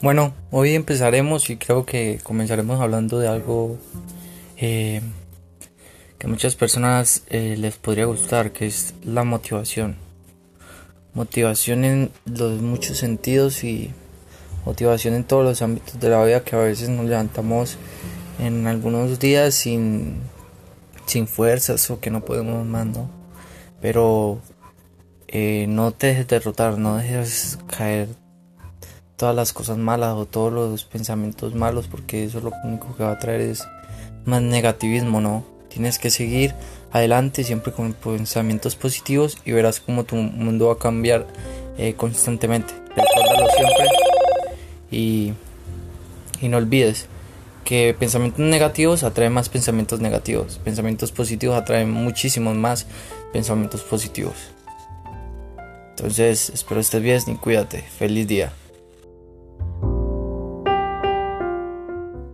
Bueno, hoy empezaremos y creo que comenzaremos hablando de algo eh, que a muchas personas eh, les podría gustar, que es la motivación. Motivación en los muchos sentidos y motivación en todos los ámbitos de la vida que a veces nos levantamos en algunos días sin, sin fuerzas o que no podemos más, ¿no? Pero eh, no te dejes derrotar, no dejes caer todas las cosas malas o todos los pensamientos malos porque eso lo único que va a traer es más negativismo, ¿no? Tienes que seguir adelante siempre con pensamientos positivos y verás cómo tu mundo va a cambiar eh, constantemente. Recuérdalo siempre y, y no olvides que pensamientos negativos atraen más pensamientos negativos, pensamientos positivos atraen muchísimos más pensamientos positivos. Entonces, espero estés bien y cuídate. Feliz día.